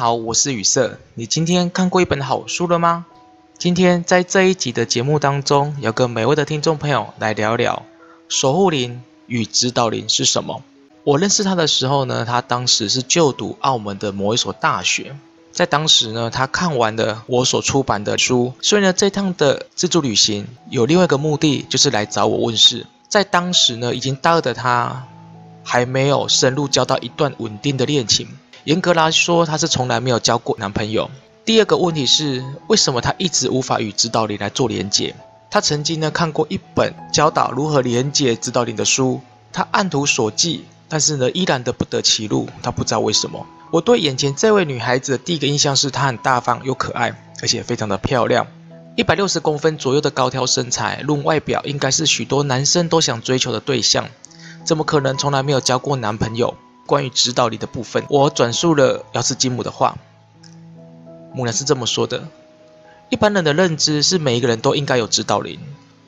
好，我是雨色。你今天看过一本好书了吗？今天在这一集的节目当中，要跟每位的听众朋友来聊聊守护灵与指导灵是什么。我认识他的时候呢，他当时是就读澳门的某一所大学。在当时呢，他看完了我所出版的书，所以呢，这趟的自助旅行有另外一个目的，就是来找我问事。在当时呢，已经大二的他还没有深入交到一段稳定的恋情。严格来说，她是从来没有交过男朋友。第二个问题是，为什么她一直无法与指导灵来做连接？她曾经呢看过一本教导如何连接指导灵的书，她按图索骥，但是呢依然的不得其路。她不知道为什么。我对眼前这位女孩子的第一个印象是她很大方又可爱，而且非常的漂亮。一百六十公分左右的高挑身材，论外表应该是许多男生都想追求的对象。怎么可能从来没有交过男朋友？关于指导灵的部分，我转述了瑶池金母的话。母娘是这么说的：一般人的认知是每一个人都应该有指导灵，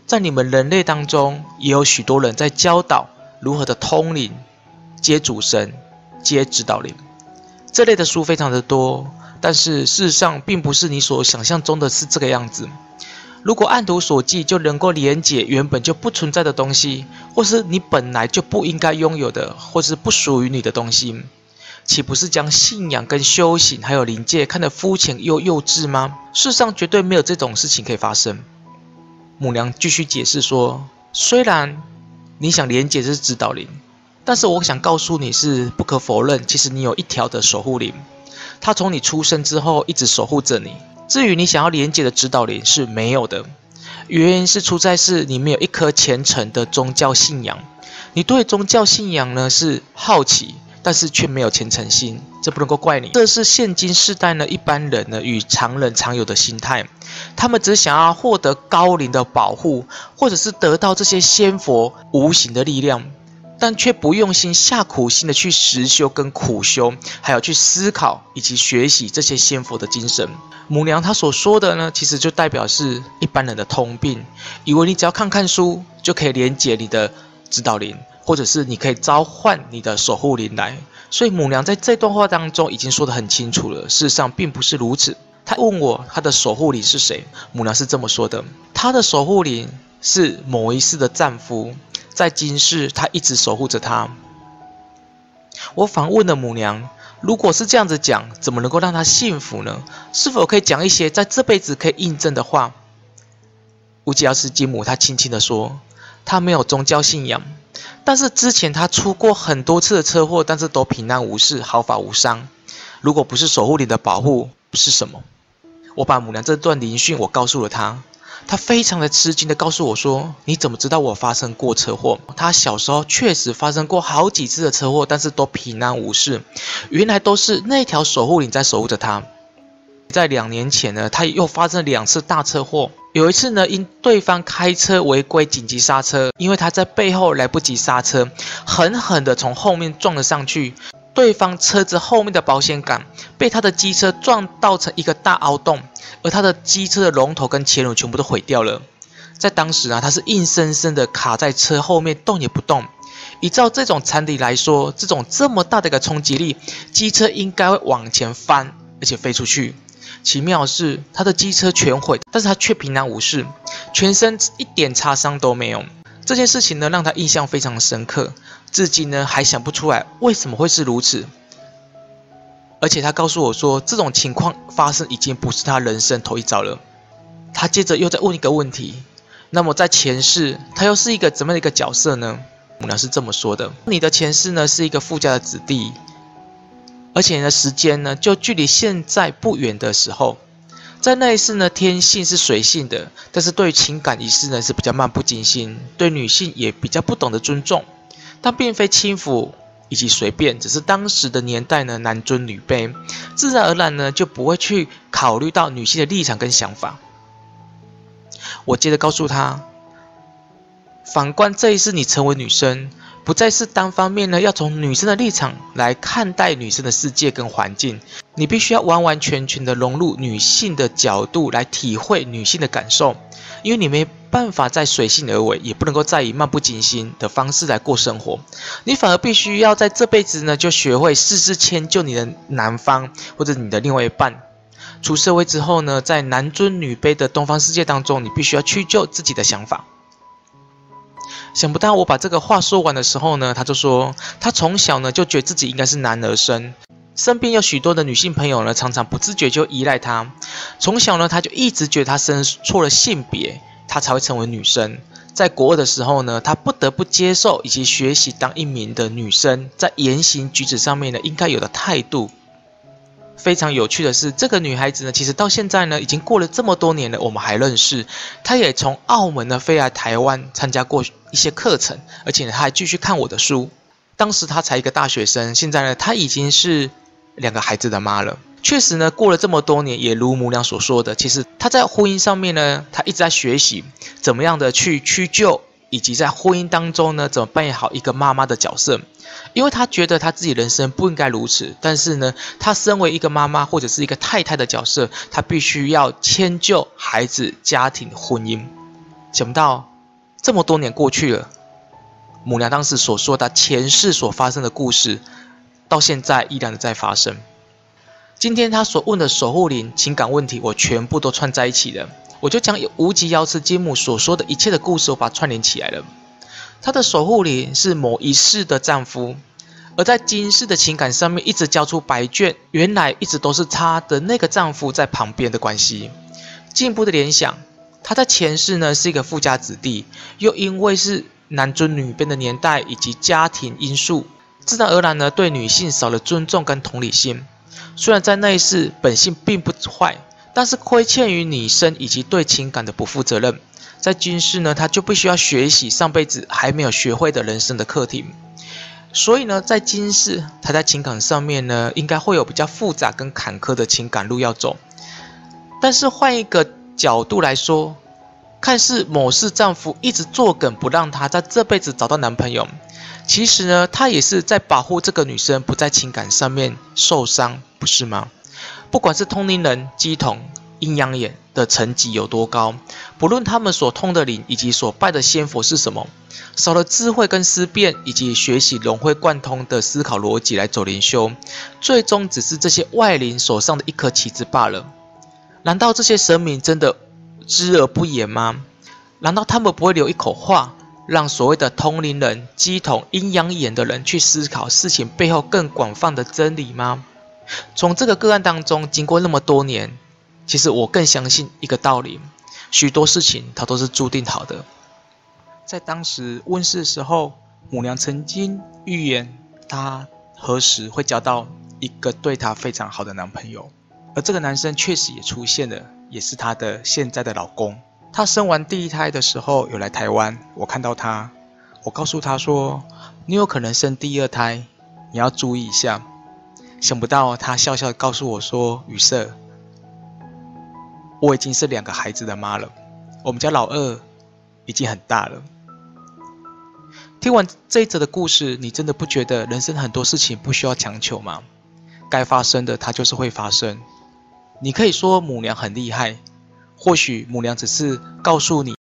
在你们人类当中，也有许多人在教导如何的通灵、接主神、接指导灵。这类的书非常的多，但是事实上并不是你所想象中的是这个样子。如果按图索骥就能够连接原本就不存在的东西，或是你本来就不应该拥有的，或是不属于你的东西，岂不是将信仰跟修行还有灵界看得肤浅又幼稚吗？世上绝对没有这种事情可以发生。母娘继续解释说，虽然你想连接这是指导灵。但是我想告诉你是不可否认，其实你有一条的守护灵，它从你出生之后一直守护着你。至于你想要连接的指导灵是没有的，原因是出在是你没有一颗虔诚的宗教信仰。你对宗教信仰呢是好奇，但是却没有虔诚心，这不能够怪你。这是现今世代呢一般人呢与常人常有的心态，他们只想要获得高灵的保护，或者是得到这些仙佛无形的力量。但却不用心下苦心的去实修跟苦修，还有去思考以及学习这些仙佛的精神。母娘她所说的呢，其实就代表是一般人的通病，以为你只要看看书就可以连接你的指导灵，或者是你可以召唤你的守护灵来。所以母娘在这段话当中已经说得很清楚了，事实上并不是如此。她问我她的守护灵是谁，母娘是这么说的：她的守护灵是某一世的丈夫。在今世，他一直守护着他。我反问了母娘：“如果是这样子讲，怎么能够让他幸福呢？是否可以讲一些在这辈子可以印证的话？”乌吉奥斯金母她轻轻地说：“她没有宗教信仰，但是之前她出过很多次的车祸，但是都平安无事，毫发无伤。如果不是守护灵的保护，是什么？”我把母娘这段灵讯我告诉了她。他非常的吃惊的告诉我说：“你怎么知道我发生过车祸？”他小时候确实发生过好几次的车祸，但是都平安无事。原来都是那条守护灵在守护着他。在两年前呢，他又发生了两次大车祸。有一次呢，因对方开车违规紧急刹车，因为他在背后来不及刹车，狠狠的从后面撞了上去。对方车子后面的保险杆被他的机车撞到成一个大凹洞。而他的机车的龙头跟前轮全部都毁掉了，在当时啊，他是硬生生的卡在车后面动也不动。依照这种常理来说，这种这么大的一个冲击力，机车应该会往前翻，而且飞出去。奇妙的是，他的机车全毁，但是他却平安无事，全身一点擦伤都没有。这件事情呢，让他印象非常深刻，至今呢还想不出来为什么会是如此。而且他告诉我说，这种情况发生已经不是他人生头一遭了。他接着又在问一个问题：那么在前世，他又是一个怎么样的一个角色呢？母娘是这么说的：你的前世呢是一个富家的子弟，而且呢时间呢就距离现在不远的时候，在那一世呢天性是随性的，但是对于情感一事呢是比较漫不经心，对女性也比较不懂得尊重，但并非轻浮。以及随便，只是当时的年代呢，男尊女卑，自然而然呢就不会去考虑到女性的立场跟想法。我接着告诉他，反观这一世，你成为女生，不再是单方面呢，要从女生的立场来看待女生的世界跟环境，你必须要完完全全的融入女性的角度来体会女性的感受，因为你没办法再随性而为，也不能够再以漫不经心的方式来过生活，你反而必须要在这辈子呢，就学会事事迁就你的男方或者你的另外一半。出社会之后呢，在男尊女卑的东方世界当中，你必须要屈就自己的想法。想不到我把这个话说完的时候呢，他就说他从小呢就觉得自己应该是男儿身，身边有许多的女性朋友呢，常常不自觉就依赖他。从小呢，他就一直觉得他生错了性别，他才会成为女生。在国二的时候呢，他不得不接受以及学习当一名的女生，在言行举止上面呢，应该有的态度。非常有趣的是，这个女孩子呢，其实到现在呢，已经过了这么多年了，我们还认识。她也从澳门呢飞来台湾参加过一些课程，而且，她还继续看我的书。当时她才一个大学生，现在呢，她已经是两个孩子的妈了。确实呢，过了这么多年，也如母娘所说的，其实她在婚姻上面呢，她一直在学习怎么样的去屈就，以及在婚姻当中呢，怎么扮演好一个妈妈的角色。因为他觉得他自己人生不应该如此，但是呢，他身为一个妈妈或者是一个太太的角色，他必须要迁就孩子、家庭、婚姻。想不到这么多年过去了，母娘当时所说的前世所发生的故事，到现在依然在发生。今天她所问的守护灵情感问题，我全部都串在一起了，我就将无极瑶池金母所说的一切的故事，我把它串联起来了。她的守护灵是某一世的丈夫，而在今世的情感上面一直交出白卷，原来一直都是她的那个丈夫在旁边的关系。进一步的联想，她在前世呢是一个富家子弟，又因为是男尊女卑的年代以及家庭因素，自然而然呢对女性少了尊重跟同理心。虽然在那一世本性并不坏，但是亏欠于女生以及对情感的不负责任。在今世呢，他就必须要学习上辈子还没有学会的人生的课题。所以呢，在今世，他在情感上面呢，应该会有比较复杂跟坎坷的情感路要走。但是换一个角度来说，看似某世丈夫一直作梗不让他在这辈子找到男朋友，其实呢，他也是在保护这个女生不在情感上面受伤，不是吗？不管是通灵人、乩童。阴阳眼的层级有多高？不论他们所通的灵以及所拜的仙佛是什么，少了智慧跟思辨，以及学习融会贯通的思考逻辑来走灵修，最终只是这些外灵手上的一颗棋子罢了。难道这些神明真的知而不言吗？难道他们不会留一口话，让所谓的通灵人、乩童、阴阳眼的人去思考事情背后更广泛的真理吗？从这个个案当中，经过那么多年。其实我更相信一个道理，许多事情它都是注定好的。在当时问世的时候，母娘曾经预言她何时会交到一个对她非常好的男朋友，而这个男生确实也出现了，也是她的现在的老公。她生完第一胎的时候有来台湾，我看到她，我告诉她说：“你有可能生第二胎，你要注意一下。”想不到她笑笑告诉我说：“雨色。”我已经是两个孩子的妈了，我们家老二已经很大了。听完这一则的故事，你真的不觉得人生很多事情不需要强求吗？该发生的它就是会发生。你可以说母娘很厉害，或许母娘只是告诉你。